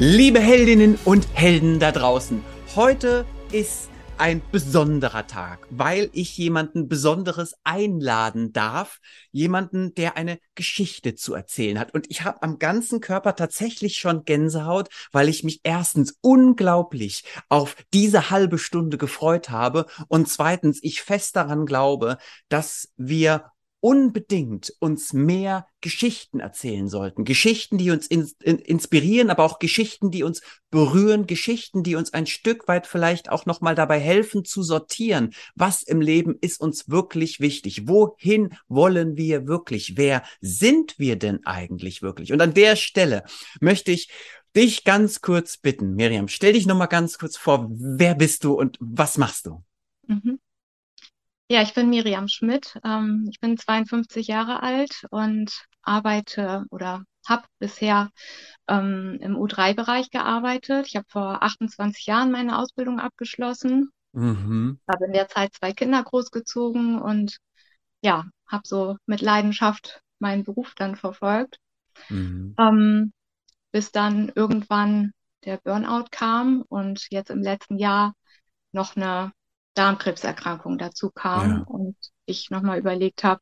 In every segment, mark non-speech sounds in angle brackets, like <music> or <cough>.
Liebe Heldinnen und Helden da draußen, heute ist ein besonderer Tag, weil ich jemanden Besonderes einladen darf, jemanden, der eine Geschichte zu erzählen hat. Und ich habe am ganzen Körper tatsächlich schon Gänsehaut, weil ich mich erstens unglaublich auf diese halbe Stunde gefreut habe und zweitens ich fest daran glaube, dass wir unbedingt uns mehr Geschichten erzählen sollten. Geschichten, die uns in, in, inspirieren, aber auch Geschichten, die uns berühren, Geschichten, die uns ein Stück weit vielleicht auch nochmal dabei helfen zu sortieren. Was im Leben ist uns wirklich wichtig? Wohin wollen wir wirklich? Wer sind wir denn eigentlich wirklich? Und an der Stelle möchte ich dich ganz kurz bitten, Miriam, stell dich nochmal ganz kurz vor. Wer bist du und was machst du? Mhm. Ja, ich bin Miriam Schmidt. Ähm, ich bin 52 Jahre alt und arbeite oder habe bisher ähm, im U3-Bereich gearbeitet. Ich habe vor 28 Jahren meine Ausbildung abgeschlossen, mhm. habe in der Zeit zwei Kinder großgezogen und ja, habe so mit Leidenschaft meinen Beruf dann verfolgt, mhm. ähm, bis dann irgendwann der Burnout kam und jetzt im letzten Jahr noch eine Darmkrebserkrankung dazu kam ja. und ich nochmal überlegt habe,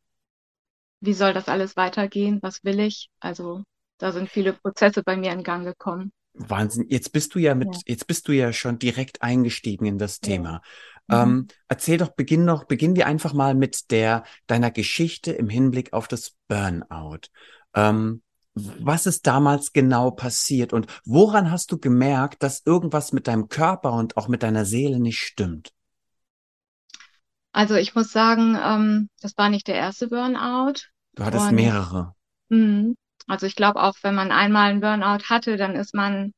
wie soll das alles weitergehen, was will ich? Also da sind viele Prozesse bei mir in Gang gekommen. Wahnsinn. Jetzt bist du ja mit, ja. jetzt bist du ja schon direkt eingestiegen in das Thema. Ja. Mhm. Ähm, erzähl doch, beginn noch, beginn wir einfach mal mit der, deiner Geschichte im Hinblick auf das Burnout. Ähm, was ist damals genau passiert und woran hast du gemerkt, dass irgendwas mit deinem Körper und auch mit deiner Seele nicht stimmt? Also ich muss sagen, ähm, das war nicht der erste Burnout. Du hattest Und, mehrere. Mh, also ich glaube auch, wenn man einmal einen Burnout hatte, dann ist man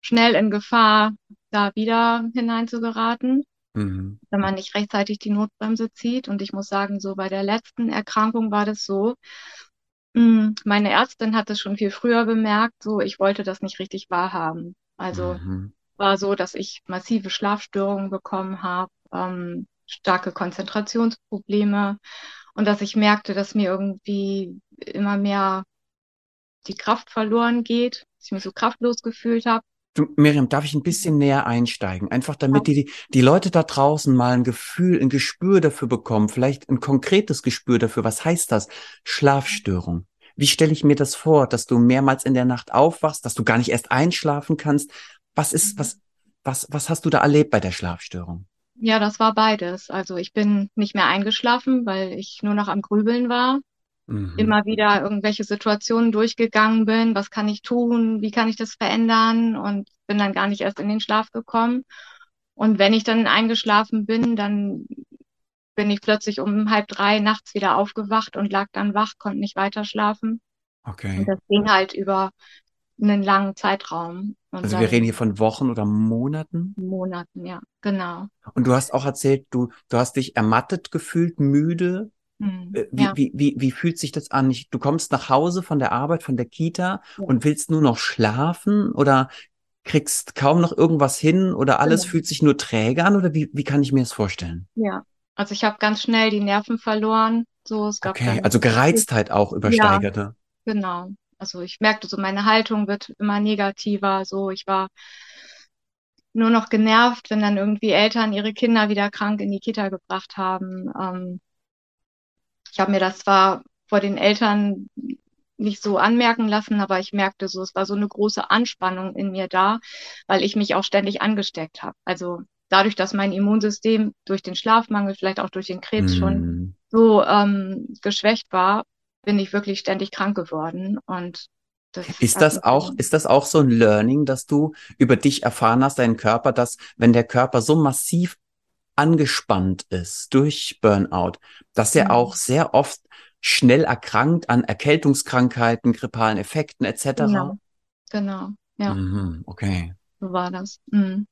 schnell in Gefahr, da wieder hineinzugeraten, mhm. wenn man nicht rechtzeitig die Notbremse zieht. Und ich muss sagen, so bei der letzten Erkrankung war das so. Mh, meine Ärztin hat es schon viel früher bemerkt, so ich wollte das nicht richtig wahrhaben. Also mhm. war so, dass ich massive Schlafstörungen bekommen habe. Ähm, starke Konzentrationsprobleme und dass ich merkte, dass mir irgendwie immer mehr die Kraft verloren geht, dass ich mich so kraftlos gefühlt habe. Du, Miriam, darf ich ein bisschen näher einsteigen? Einfach damit die, die Leute da draußen mal ein Gefühl, ein Gespür dafür bekommen, vielleicht ein konkretes Gespür dafür. Was heißt das? Schlafstörung. Wie stelle ich mir das vor, dass du mehrmals in der Nacht aufwachst, dass du gar nicht erst einschlafen kannst? Was ist, was, was, was hast du da erlebt bei der Schlafstörung? Ja, das war beides. Also ich bin nicht mehr eingeschlafen, weil ich nur noch am Grübeln war. Mhm. Immer wieder irgendwelche Situationen durchgegangen bin. Was kann ich tun? Wie kann ich das verändern? Und bin dann gar nicht erst in den Schlaf gekommen. Und wenn ich dann eingeschlafen bin, dann bin ich plötzlich um halb drei nachts wieder aufgewacht und lag dann wach, konnte nicht weiter schlafen. Okay. Und das ging halt über einen langen Zeitraum. Und also wir reden hier von Wochen oder Monaten? Monaten, ja, genau. Und du hast auch erzählt, du, du hast dich ermattet gefühlt, müde. Hm, äh, wie, ja. wie, wie, wie fühlt sich das an? Du kommst nach Hause von der Arbeit, von der Kita ja. und willst nur noch schlafen oder kriegst kaum noch irgendwas hin oder alles ja. fühlt sich nur träge an oder wie, wie kann ich mir das vorstellen? Ja, also ich habe ganz schnell die Nerven verloren. So, es gab okay, also Gereiztheit auch übersteigerte. Ja, genau. Also ich merkte so, meine Haltung wird immer negativer. So, ich war nur noch genervt, wenn dann irgendwie Eltern ihre Kinder wieder krank in die Kita gebracht haben. Ähm, ich habe mir das zwar vor den Eltern nicht so anmerken lassen, aber ich merkte so, es war so eine große Anspannung in mir da, weil ich mich auch ständig angesteckt habe. Also dadurch, dass mein Immunsystem durch den Schlafmangel, vielleicht auch durch den Krebs mm. schon so ähm, geschwächt war, bin ich wirklich ständig krank geworden und das ist das auch, ist das auch so ein Learning, dass du über dich erfahren hast, deinen Körper, dass wenn der Körper so massiv angespannt ist durch Burnout, dass er mhm. auch sehr oft schnell erkrankt an Erkältungskrankheiten, grippalen Effekten etc. Genau, genau, ja. Mhm, okay. So war das. Mhm.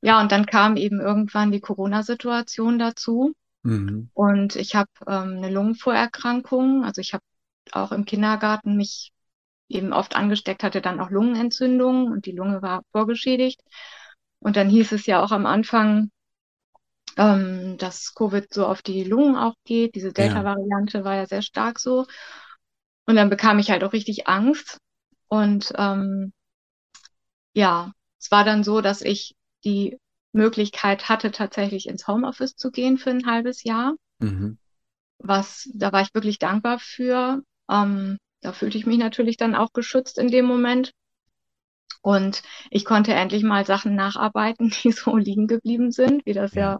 Ja, und dann kam eben irgendwann die Corona-Situation dazu. Mhm. Und ich habe ähm, eine Lungenvorerkrankung. Also ich habe auch im Kindergarten mich eben oft angesteckt, hatte dann auch Lungenentzündung und die Lunge war vorgeschädigt. Und dann hieß es ja auch am Anfang, ähm, dass Covid so auf die Lungen auch geht. Diese Delta-Variante ja. war ja sehr stark so. Und dann bekam ich halt auch richtig Angst. Und ähm, ja, es war dann so, dass ich die Möglichkeit hatte, tatsächlich ins Homeoffice zu gehen für ein halbes Jahr. Mhm. Was, da war ich wirklich dankbar für. Ähm, da fühlte ich mich natürlich dann auch geschützt in dem Moment. Und ich konnte endlich mal Sachen nacharbeiten, <laughs> die so liegen geblieben sind, wie das ja, Ja.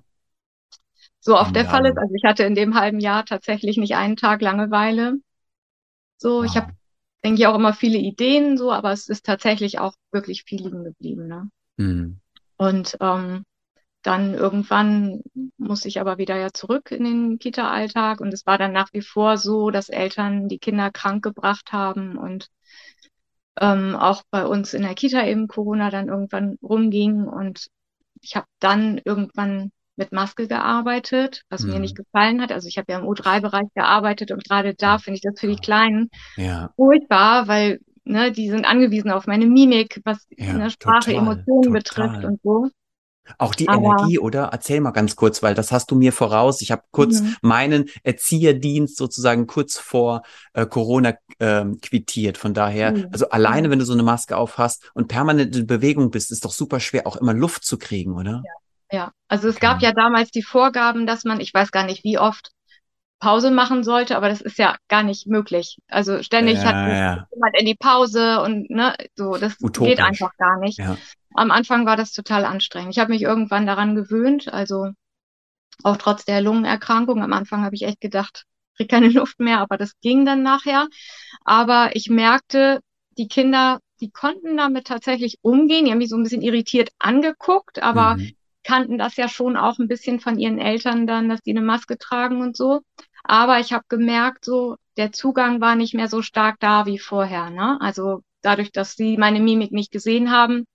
so oft der Fall ist. Also ich hatte in dem halben Jahr tatsächlich nicht einen Tag Langeweile. So, ich habe, Wow. denke ich, auch immer viele Ideen, so, aber es ist tatsächlich auch wirklich viel liegen geblieben, ne? Mhm. Und ähm, dann irgendwann musste ich aber wieder ja zurück in den Kita-Alltag. Und es war dann nach wie vor so, dass Eltern die Kinder krank gebracht haben und ähm, auch bei uns in der Kita eben Corona dann irgendwann rumging. Und ich habe dann irgendwann mit Maske gearbeitet, was mir nicht Mhm. gefallen hat. Also ich habe ja im U3-Bereich gearbeitet und gerade da finde ich das für die Kleinen Ja, furchtbar, weil ne, die sind angewiesen auf meine Mimik, was ja, ne, Sprache, total, Emotionen betrifft total. und so. Auch die Aber Energie, oder? Erzähl mal ganz kurz, weil das hast du mir voraus. Ich habe kurz mhm, meinen Erzieherdienst sozusagen kurz vor äh, Corona ähm, quittiert. Von daher, mhm, also alleine, ja. wenn du so eine Maske auf hast und permanent in Bewegung bist, ist doch super schwer, auch immer Luft zu kriegen, oder? Ja, also es gab Okay. ja damals die Vorgaben, dass man, ich weiß gar nicht, wie oft Pause machen sollte, aber das ist ja gar nicht möglich. Also ständig hat Ja, ja, jemand in die Pause und ne, so, das geht utopisch. einfach gar nicht. Ja. Am Anfang war das total anstrengend. Ich habe mich irgendwann daran gewöhnt, also auch trotz der Lungenerkrankung. Am Anfang habe ich echt gedacht, ich krieg keine <laughs> Luft mehr, aber das ging dann nachher. Aber ich merkte, die Kinder, die konnten damit tatsächlich umgehen. Die haben mich so ein bisschen irritiert angeguckt, aber Mhm. Kannten das ja schon auch ein bisschen von ihren Eltern dann, dass die eine Maske tragen und so. Aber ich habe gemerkt, so der Zugang war nicht mehr so stark da wie vorher, ne? Also dadurch, dass sie meine Mimik nicht gesehen haben,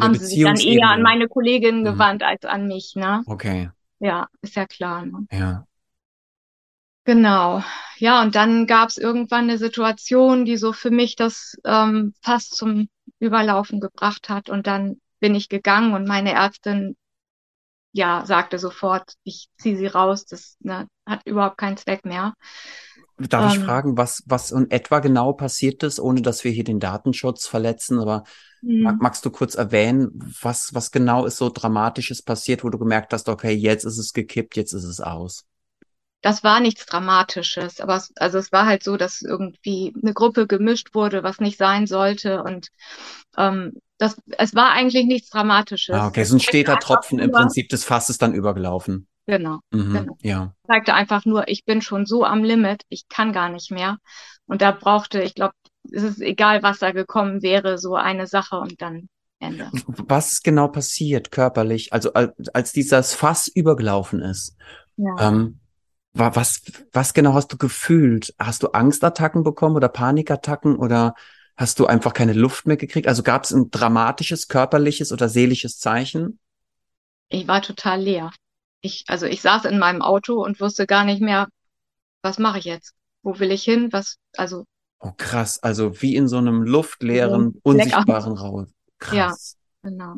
haben sie sich dann eher an meine Kolleginnen Mhm. gewandt als an mich, ne? Okay. Ja, ist ja klar, ne? Ja. Genau. Ja, und dann gab es irgendwann eine Situation, die so für mich das ähm, fast zum Überlaufen gebracht hat. Und dann bin ich gegangen und meine Ärztin, ja, sagte sofort, ich ziehe sie raus, das ne, hat überhaupt keinen Zweck mehr. Darf ich Ähm, fragen, was, was in etwa genau passiert ist, ohne dass wir hier den Datenschutz verletzen? Aber mag, hm. magst du kurz erwähnen, was, was genau ist so Dramatisches passiert, wo du gemerkt hast, okay, jetzt ist es gekippt, jetzt ist es aus? Das war nichts Dramatisches, aber es, also es war halt so, dass irgendwie eine Gruppe gemischt wurde, was nicht sein sollte. Und ähm, das, es war eigentlich nichts Ah, Dramatisches. okay, Es so ein steter Tropfen im Prinzip des Fasses dann übergelaufen. genau, Mhm, genau. ja. zeigte einfach nur, ich bin schon so am Limit, ich kann gar nicht mehr. Und da brauchte, ich glaube, es ist egal, was da gekommen wäre, so eine Sache und dann Ende. Was ist genau passiert körperlich, also als, als dieses Fass übergelaufen ist? Ja. Ähm, was, was genau hast du gefühlt? Hast du Angstattacken bekommen oder Panikattacken oder hast du einfach keine Luft mehr gekriegt? Also gab es ein dramatisches körperliches oder seelisches Zeichen? Ich war total leer. Ich, also ich saß in meinem Auto und wusste gar nicht mehr, was mache ich jetzt? Wo will ich hin? Was, also Oh, krass. Also wie in so einem luftleeren, unsichtbaren Raum. Ja, Krass. genau.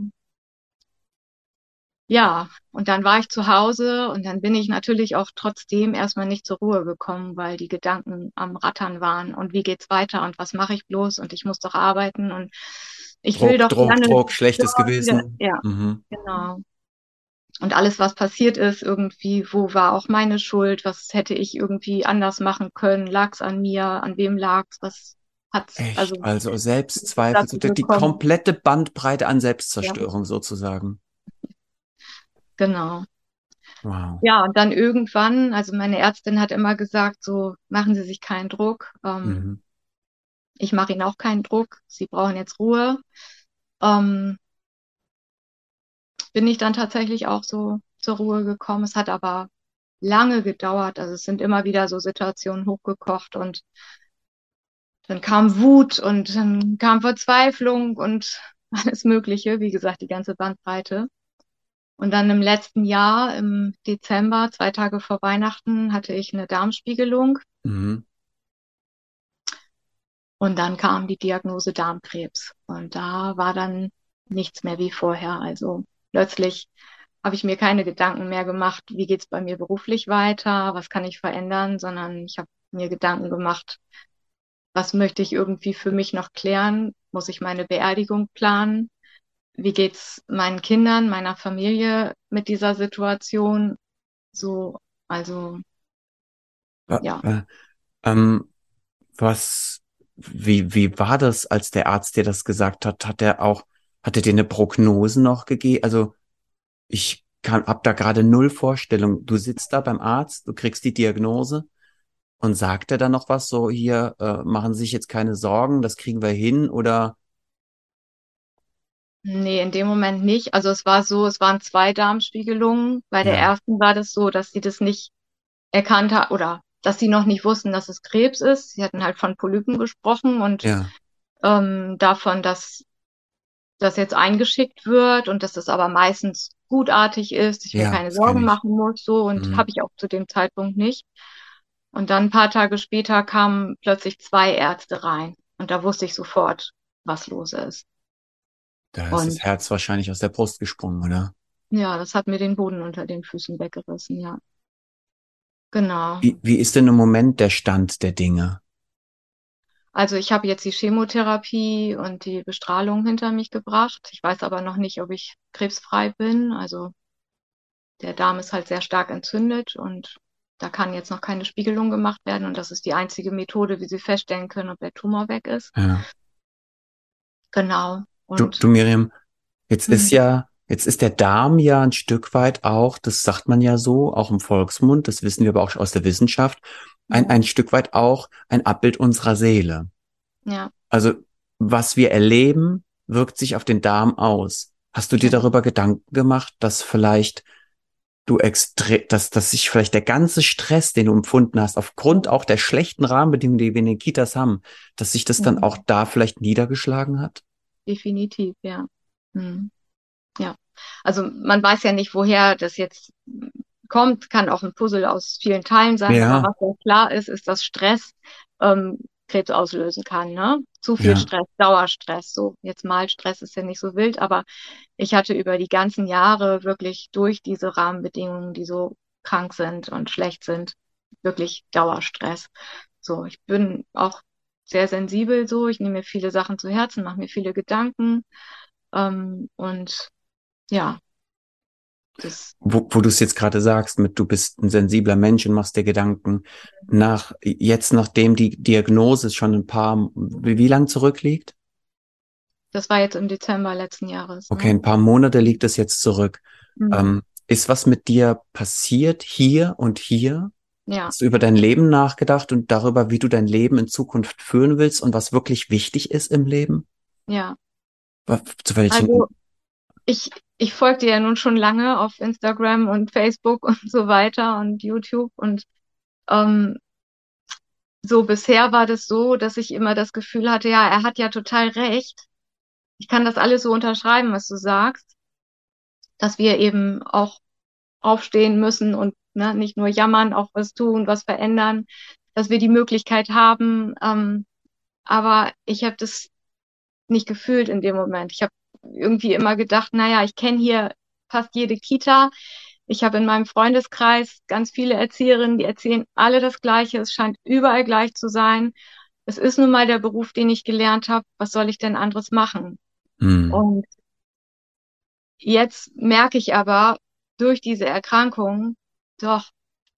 Ja, und dann war ich zu Hause und dann bin ich natürlich auch trotzdem erstmal nicht zur Ruhe gekommen, weil die Gedanken am Rattern waren und wie geht's weiter und was mache ich bloß und ich muss doch arbeiten und ich will Druck, doch Druck, gerne Druck, schlechtes ja, Gewissen. ja, Mhm. genau. Und alles, was passiert ist, irgendwie, wo war auch meine Schuld? Was hätte ich irgendwie anders machen können? Lag's an mir? An wem lag's? Was hat's, Echt. also, Also Selbstzweifel, die, komplette Bandbreite an Ja, Selbstzerstörung sozusagen. Genau. Wow. Ja, und dann irgendwann, also meine Ärztin hat immer gesagt, so machen Sie sich keinen Druck. Ähm, Mhm. ich mache Ihnen auch keinen Druck. Sie brauchen jetzt Ruhe. Ähm, bin ich dann tatsächlich auch so zur Ruhe gekommen. Es hat aber lange gedauert. Also es sind immer wieder so Situationen hochgekocht und dann kam Wut und dann kam Verzweiflung und <laughs> alles Mögliche. Wie gesagt, die ganze Bandbreite. Und dann im letzten Jahr, im Dezember, zwei Tage vor Weihnachten, hatte ich eine Darmspiegelung. Mhm. Und dann kam die Diagnose Darmkrebs. Und da war dann nichts mehr wie vorher. Also plötzlich habe ich mir keine Gedanken mehr gemacht, wie geht's bei mir beruflich weiter, was kann ich verändern, sondern ich habe mir Gedanken gemacht, was möchte ich irgendwie für mich noch klären? Muss ich meine Beerdigung planen? Wie geht's meinen Kindern, meiner Familie mit dieser Situation? So, also, ja. Äh, ähm, was, wie, wie war das, als der Arzt dir das gesagt hat? Hat er auch, hat er dir eine Prognose noch gegeben? Also, ich kann, hab da gerade null Vorstellung. Du sitzt da beim Arzt, du kriegst die Diagnose und sagt er dann noch was so hier, äh, machen Sie sich jetzt keine Sorgen, das kriegen wir hin oder? Nee, in dem Moment nicht. Also es war so, es waren zwei Darmspiegelungen. Bei der Ja, ersten war das so, dass sie das nicht erkannt hat oder dass sie noch nicht wussten, dass es Krebs ist. Sie hatten halt von Polypen gesprochen und ja, ähm, davon, dass das jetzt eingeschickt wird und dass das aber meistens gutartig ist, ich mir ja, keine Sorgen machen muss, so und Mhm. habe ich auch zu dem Zeitpunkt nicht. Und dann ein paar Tage später kamen plötzlich zwei Ärzte rein und da wusste ich sofort, was los ist. Da ist das Und Herz wahrscheinlich aus der Brust gesprungen, oder? ja, das hat mir den Boden unter den Füßen weggerissen, ja. Genau. Wie, wie ist denn im Moment der Stand der Dinge? Also ich habe jetzt die Chemotherapie und die Bestrahlung hinter mich gebracht. Ich weiß aber noch nicht, ob ich krebsfrei bin. Also der Darm ist halt sehr stark entzündet und da kann jetzt noch keine Spiegelung gemacht werden. Und das ist die einzige Methode, wie sie feststellen können, ob der Tumor weg ist. Ja. Genau. Du, du Miriam, jetzt ist hm, ja, jetzt ist der Darm ja ein Stück weit auch, das sagt man ja so, auch im Volksmund, das wissen wir aber auch aus der Wissenschaft, ein, ja, ein Stück weit auch ein Abbild unserer Seele. ja, Also was wir erleben, wirkt sich auf den Darm aus. Hast du dir darüber Gedanken gemacht, dass vielleicht du extrem, dass, dass sich vielleicht der ganze Stress, den du empfunden hast, aufgrund auch der schlechten Rahmenbedingungen, die wir in den Kitas haben, dass sich das dann auch Mhm. da vielleicht niedergeschlagen hat? Definitiv, ja. Hm, ja. Also man weiß ja nicht, woher das jetzt kommt, kann auch ein Puzzle aus vielen Teilen sein, aber Ja, was ja klar ist, ist, dass Stress ähm, Krebs auslösen kann, ne? Zu viel ja, Stress, Dauerstress, so jetzt mal Stress ist ja nicht so wild, aber ich hatte über die ganzen Jahre wirklich durch diese Rahmenbedingungen, die so krank sind und schlecht sind, wirklich Dauerstress. So, ich bin auch sehr sensibel so, ich nehme mir viele Sachen zu Herzen, mache mir viele Gedanken ähm, und ja, das wo, wo du es jetzt gerade sagst, mit du bist ein sensibler Mensch und machst dir Gedanken nach, jetzt nachdem die Diagnose schon ein paar, wie, wie lang zurückliegt? Das war jetzt im Dezember letzten Jahres, Okay, ne? ein paar Monate liegt es jetzt zurück. Mhm. Ähm, ist was mit dir passiert hier und hier? Ja, Hast du über dein Leben nachgedacht und darüber, wie du dein Leben in Zukunft führen willst und was wirklich wichtig ist im Leben? ja. Zu welchen? Also ich, ich folge dir ja nun schon lange auf Instagram und Facebook <laughs> und so weiter und YouTube und ähm, so bisher war das so, dass ich immer das Gefühl hatte, ja, er hat ja total recht. Ich kann das alles so unterschreiben, was du sagst, dass wir eben auch aufstehen müssen und ne, nicht nur jammern, auch was tun, was verändern, dass wir die Möglichkeit haben. Ähm, aber ich habe das nicht gefühlt in dem Moment. Ich habe irgendwie immer gedacht, naja, ich kenne hier fast jede Kita. Ich habe in meinem Freundeskreis ganz viele Erzieherinnen, die erzählen alle das Gleiche. Es scheint überall gleich zu sein. Es ist nun mal der Beruf, den ich gelernt habe. Was soll ich denn anderes machen? Hm. Und jetzt merke ich aber durch diese Erkrankung, doch,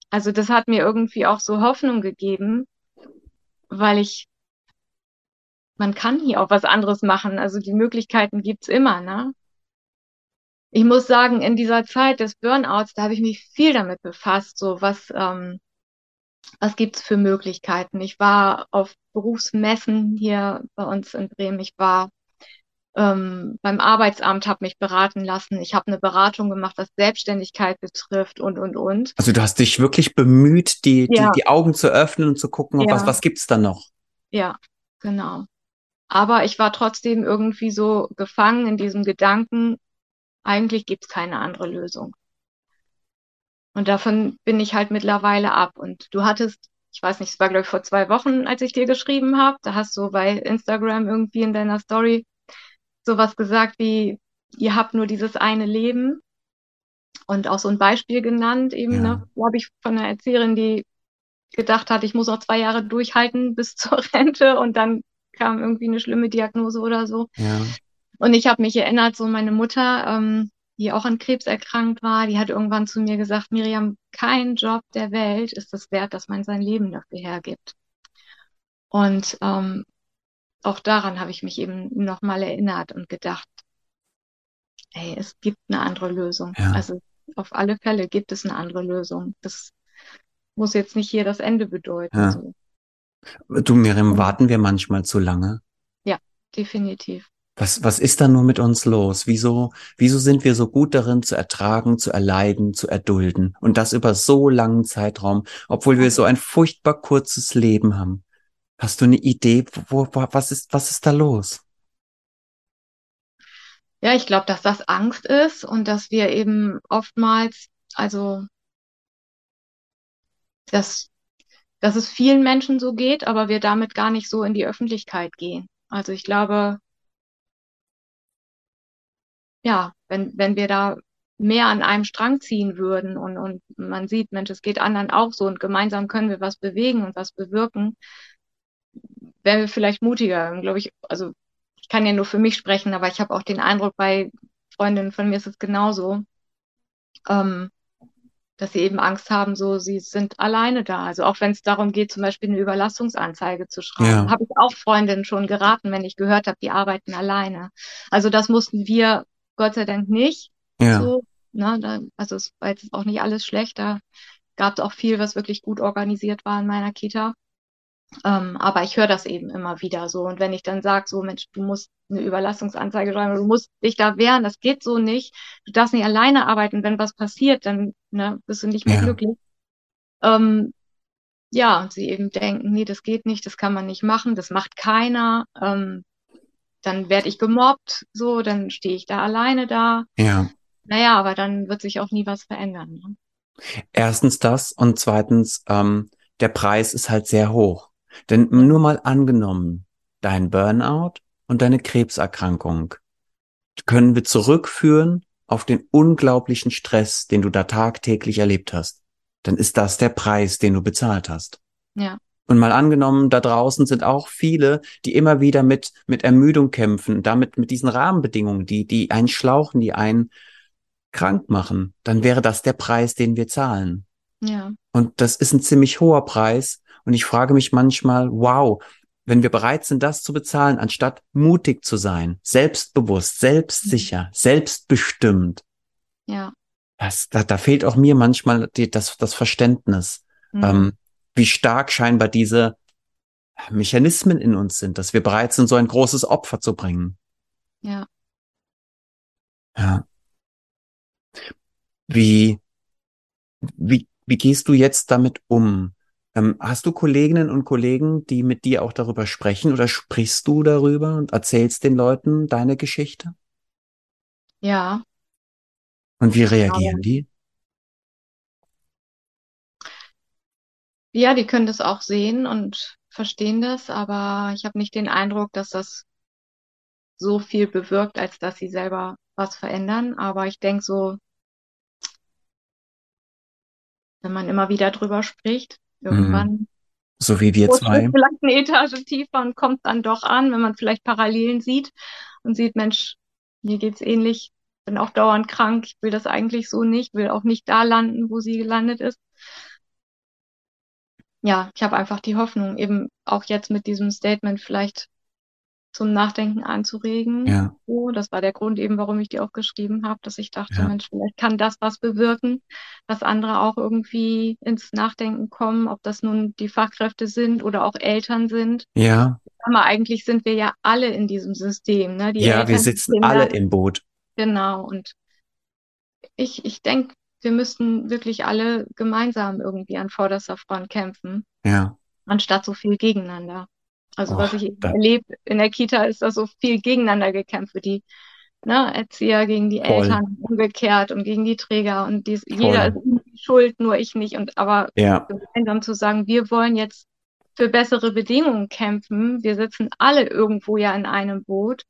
also das hat mir irgendwie auch so Hoffnung gegeben, weil ich, man kann hier auch was anderes machen. Also die Möglichkeiten gibt's immer, ne? Ich muss sagen, in dieser Zeit des Burnouts, da habe ich mich viel damit befasst, so was, ähm, was gibt's für Möglichkeiten. Ich war auf Berufsmessen hier bei uns in Bremen. Ich war ähm, beim Arbeitsamt, habe mich beraten lassen. Ich habe eine Beratung gemacht, was Selbstständigkeit betrifft und, und, und. Also du hast dich wirklich bemüht, die, die, Ja, die Augen zu öffnen und zu gucken, auf was, ja, was gibt's da noch? ja, genau. Aber ich war trotzdem irgendwie so gefangen in diesem Gedanken, eigentlich gibt's keine andere Lösung. Und davon bin ich halt mittlerweile ab. Und du hattest, ich weiß nicht, es war glaube ich vor zwei Wochen, als ich dir geschrieben habe, da hast du bei Instagram irgendwie in deiner Story sowas gesagt wie, ihr habt nur dieses eine Leben und auch so ein Beispiel genannt, eben, ne, Ja, glaube ich, von einer Erzieherin, die gedacht hat, ich muss noch zwei Jahre durchhalten <laughs> bis zur Rente und dann kam irgendwie eine schlimme Diagnose oder so. Ja. Und ich habe mich erinnert, so meine Mutter, ähm, die auch an Krebs erkrankt war, die hat irgendwann zu mir gesagt, Miriam, kein Job der Welt ist es wert, dass man sein Leben dafür hergibt. Und ähm, auch daran habe ich mich eben nochmal erinnert und gedacht, hey, es gibt eine andere Lösung. Ja. Also auf alle Fälle gibt es eine andere Lösung. Das muss jetzt nicht hier das Ende bedeuten. Ja. So. Du, Miriam, warten wir manchmal zu lange? Ja, definitiv. Was, was ist da nur mit uns los? Wieso, wieso sind wir so gut darin, zu ertragen, zu erleiden, zu erdulden? Und das über so langen Zeitraum, obwohl wir so ein furchtbar kurzes Leben haben. Hast du eine Idee, wo, wo, was ist, was ist da los? Ja, ich glaube, dass das Angst ist und dass wir eben oftmals, also, dass, dass es vielen Menschen so geht, aber wir damit gar nicht so in die Öffentlichkeit gehen. Also ich glaube, ja, wenn, wenn wir da mehr an einem Strang ziehen würden und, und man sieht, Mensch, es geht anderen auch so und gemeinsam können wir was bewegen und was bewirken, wären wir vielleicht mutiger, glaube ich. Also ich kann ja nur für mich sprechen, aber ich habe auch den Eindruck, bei Freundinnen von mir ist es genauso, ähm, dass sie eben Angst haben, so sie sind alleine da. Also auch wenn es darum geht, zum Beispiel eine Überlastungsanzeige zu schreiben, Ja. habe ich auch Freundinnen schon geraten, wenn ich gehört habe, die arbeiten alleine. Also das mussten wir Gott sei Dank nicht. Ja, So, ne, da, also es war jetzt auch nicht alles schlecht. Da gab es auch viel, was wirklich gut organisiert war in meiner Kita. Ähm, aber ich höre das eben immer wieder so. Und wenn ich dann sage, so Mensch, du musst eine Überlastungsanzeige schreiben, du musst dich da wehren, das geht so nicht. Du darfst nicht alleine arbeiten. Wenn was passiert, dann ne, bist du nicht mehr Ja. glücklich. Ähm, ja, und sie eben denken, nee, das geht nicht, das kann man nicht machen, das macht keiner. Ähm, dann werde ich gemobbt, so, dann stehe ich da alleine da. ja. Naja, aber dann wird sich auch nie was verändern. Ne? Erstens das und zweitens, ähm, der Preis ist halt sehr hoch. Denn nur mal angenommen, dein Burnout und deine Krebserkrankung können wir zurückführen auf den unglaublichen Stress, den du da tagtäglich erlebt hast. Dann ist das der Preis, den du bezahlt hast. Ja, Und mal angenommen, da draußen sind auch viele, die immer wieder mit, mit Ermüdung kämpfen, damit mit diesen Rahmenbedingungen, die, die einen schlauchen, die einen krank machen. Dann wäre das der Preis, den wir zahlen. ja, Und das ist ein ziemlich hoher Preis. Und ich frage mich manchmal, wow, wenn wir bereit sind, das zu bezahlen, anstatt mutig zu sein, selbstbewusst, selbstsicher, selbstbestimmt, ja. das, da, da fehlt auch mir manchmal die, das, das Verständnis, Mhm. ähm, wie stark scheinbar diese Mechanismen in uns sind, dass wir bereit sind, so ein großes Opfer zu bringen. Ja. Ja. Wie, wie, wie gehst du jetzt damit um? Ähm, hast du Kolleginnen und Kollegen, die mit dir auch darüber sprechen oder sprichst du darüber und erzählst den Leuten deine Geschichte? Ja, Und wie reagieren die? ja, die können das auch sehen und verstehen das, aber ich habe nicht den Eindruck, dass das so viel bewirkt, als dass sie selber was verändern. Aber ich denke so, wenn man immer wieder drüber spricht, irgendwann So wie wir zwei? vielleicht eine Etage tiefer und kommt dann doch an, wenn man vielleicht Parallelen sieht und sieht, Mensch, mir geht's ähnlich, bin auch dauernd krank, ich will das eigentlich so nicht, will auch nicht da landen, wo sie gelandet ist. Ja, ich habe einfach die Hoffnung, eben auch jetzt mit diesem Statement vielleicht zum Nachdenken anzuregen. Ja, So, das war der Grund eben, warum ich die auch geschrieben habe, dass ich dachte, Ja. Mensch, vielleicht kann das was bewirken, dass andere auch irgendwie ins Nachdenken kommen, ob das nun die Fachkräfte sind oder auch Eltern sind. ja, Aber eigentlich sind wir ja alle in diesem System, ne? Die ja, wir Eltern, die sitzen Kinder, alle im Boot. genau. Und ich, ich denke, wir müssten wirklich alle gemeinsam irgendwie an vorderster Front kämpfen, Ja, anstatt so viel gegeneinander. Also Oh, was ich erlebe in der Kita ist, dass so viel gegeneinander gekämpft wird. Die ne, Erzieher gegen die Voll. Eltern, umgekehrt und gegen die Träger und dies, jeder ist schuld, nur ich nicht. Und aber ja, gemeinsam zu sagen, wir wollen jetzt für bessere Bedingungen kämpfen. Wir sitzen alle irgendwo ja in einem Boot.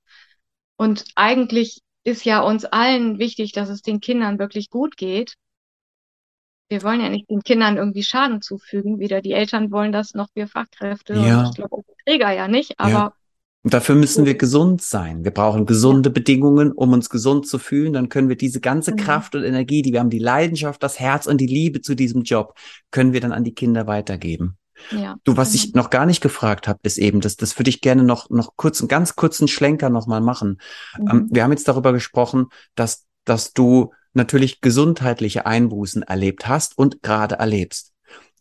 Und eigentlich ist ja uns allen wichtig, dass es den Kindern wirklich gut geht. Wir wollen ja nicht den Kindern irgendwie Schaden zufügen. Weder die Eltern wollen das, noch wir Fachkräfte. Ja. Und ich glaube auch die Träger ja nicht, aber Ja. Und dafür müssen wir gesund sein. Wir brauchen gesunde Bedingungen, um uns gesund zu fühlen. Dann können wir diese ganze Mhm. Kraft und Energie, die wir haben, die Leidenschaft, das Herz und die Liebe zu diesem Job, können wir dann an die Kinder weitergeben. ja. Du, was genau. ich noch gar nicht gefragt habe, ist eben, dass das würde ich gerne noch noch kurz einen ganz kurzen Schlenker noch mal machen. Ähm, Mhm. wir haben jetzt darüber gesprochen, dass dass du natürlich gesundheitliche Einbußen erlebt hast und gerade erlebst.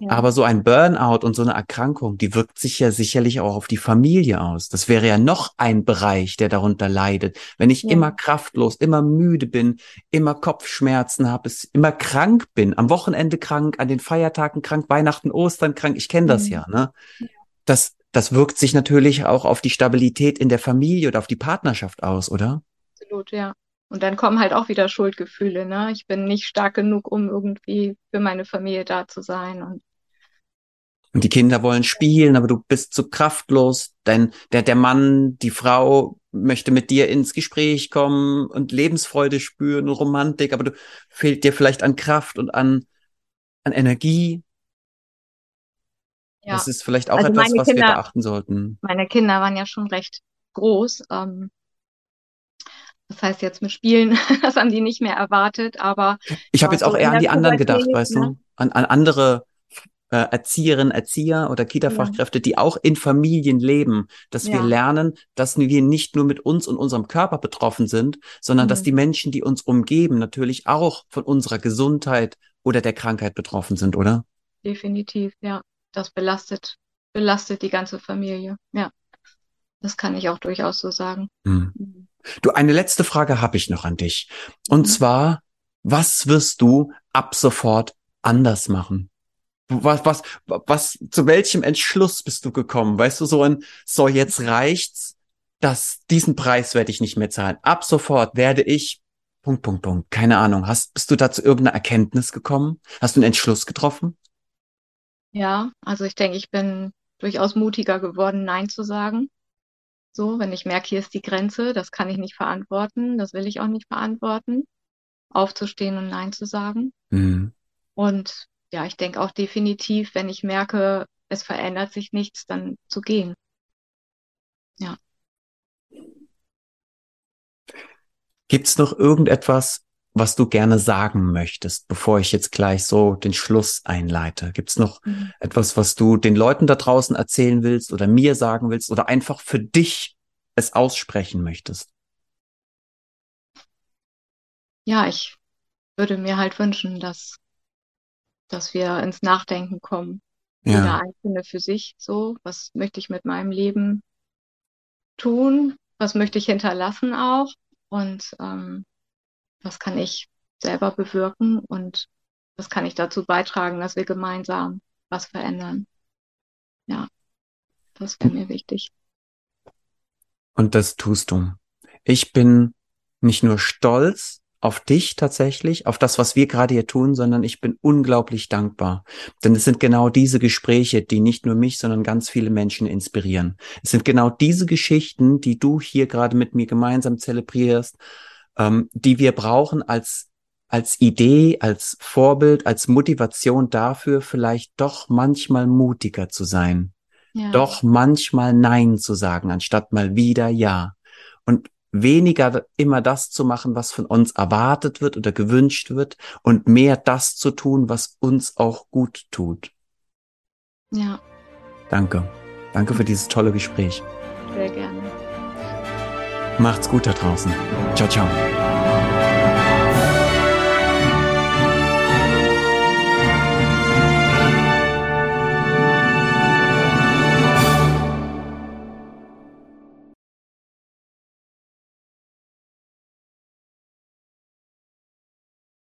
Ja. Aber so ein Burnout und so eine Erkrankung, die wirkt sich ja sicherlich auch auf die Familie aus. Das wäre ja noch ein Bereich, der darunter leidet. Wenn ich Ja. immer kraftlos, immer müde bin, immer Kopfschmerzen habe, immer krank bin, am Wochenende krank, an den Feiertagen krank, Weihnachten, Ostern krank, ich kenne das Mhm. ja, ne? Das, das wirkt sich natürlich auch auf die Stabilität in der Familie oder auf die Partnerschaft aus, oder? Absolut, ja. Und dann kommen halt auch wieder Schuldgefühle, ne? Ich bin nicht stark genug, um irgendwie für meine Familie da zu sein. Und Und die Kinder wollen spielen, aber du bist zu kraftlos. Denn der, der Mann, die Frau möchte mit dir ins Gespräch kommen und Lebensfreude spüren und Romantik, aber du fehlt dir vielleicht an Kraft und an, an Energie. ja, Das ist vielleicht auch Also etwas, was wir Kinder- beachten sollten. meine Kinder waren ja schon recht groß. Ähm, das heißt jetzt mit Spielen, <laughs> das haben die nicht mehr erwartet, aber Ich habe Ja, jetzt auch eher an die der anderen gedacht, weißt ne? du? An, an andere äh, Erzieherinnen, Erzieher oder Kita-Fachkräfte, die auch in Familien leben, dass wir Ja. lernen, dass wir nicht nur mit uns und unserem Körper betroffen sind, sondern dass Mhm. die Menschen, die uns umgeben, natürlich auch von unserer Gesundheit oder der Krankheit betroffen sind, oder? definitiv, ja, das belastet, belastet die ganze Familie. Ja, das kann ich auch durchaus so sagen. Hm. Mhm. Du, eine letzte Frage habe ich noch an dich. Und Mhm. zwar, was wirst du ab sofort anders machen? Was, was, was, zu welchem Entschluss bist du gekommen? Weißt du, so ein, so jetzt reicht's, dass diesen Preis werde ich nicht mehr zahlen. Ab sofort werde ich, Punkt, Punkt, Punkt, keine Ahnung. Hast, bist du da zu irgendeiner Erkenntnis gekommen? Hast du einen Entschluss getroffen? Ja, also ich denke, ich bin durchaus mutiger geworden, Nein zu sagen. So, wenn ich merke, hier ist die Grenze, das kann ich nicht verantworten, das will ich auch nicht verantworten, aufzustehen und Nein zu sagen. Hm. Und ja, ich denke auch definitiv, wenn ich merke, es verändert sich nichts, dann zu gehen. Gibt's noch irgendetwas, was du gerne sagen möchtest, bevor ich jetzt gleich so den Schluss einleite? Gibt's noch Mhm. etwas, was du den Leuten da draußen erzählen willst oder mir sagen willst oder einfach für dich es aussprechen möchtest? Ja, ich würde mir halt wünschen, dass, dass wir ins Nachdenken kommen. Jeder Ja, Einzelne für sich so. Was möchte ich mit meinem Leben tun? Was möchte ich hinterlassen auch? Und ähm, was kann ich selber bewirken? Und was kann ich dazu beitragen, dass wir gemeinsam was verändern? Ja, das wäre mir wichtig. und das tust du. Ich bin nicht nur stolz auf dich tatsächlich, auf das, was wir gerade hier tun, sondern ich bin unglaublich dankbar. Denn es sind genau diese Gespräche, die nicht nur mich, sondern ganz viele Menschen inspirieren. Es sind genau diese Geschichten, die du hier gerade mit mir gemeinsam zelebrierst, ähm, die wir brauchen als als Idee, als Vorbild, als Motivation dafür, vielleicht doch manchmal mutiger zu sein Ja, doch manchmal Nein zu sagen, anstatt mal wieder Ja. Und weniger immer das zu machen, was von uns erwartet wird oder gewünscht wird und mehr das zu tun, was uns auch gut tut. ja, Danke. Danke für dieses tolle Gespräch. sehr gerne. Macht's gut da draußen. Ciao, ciao.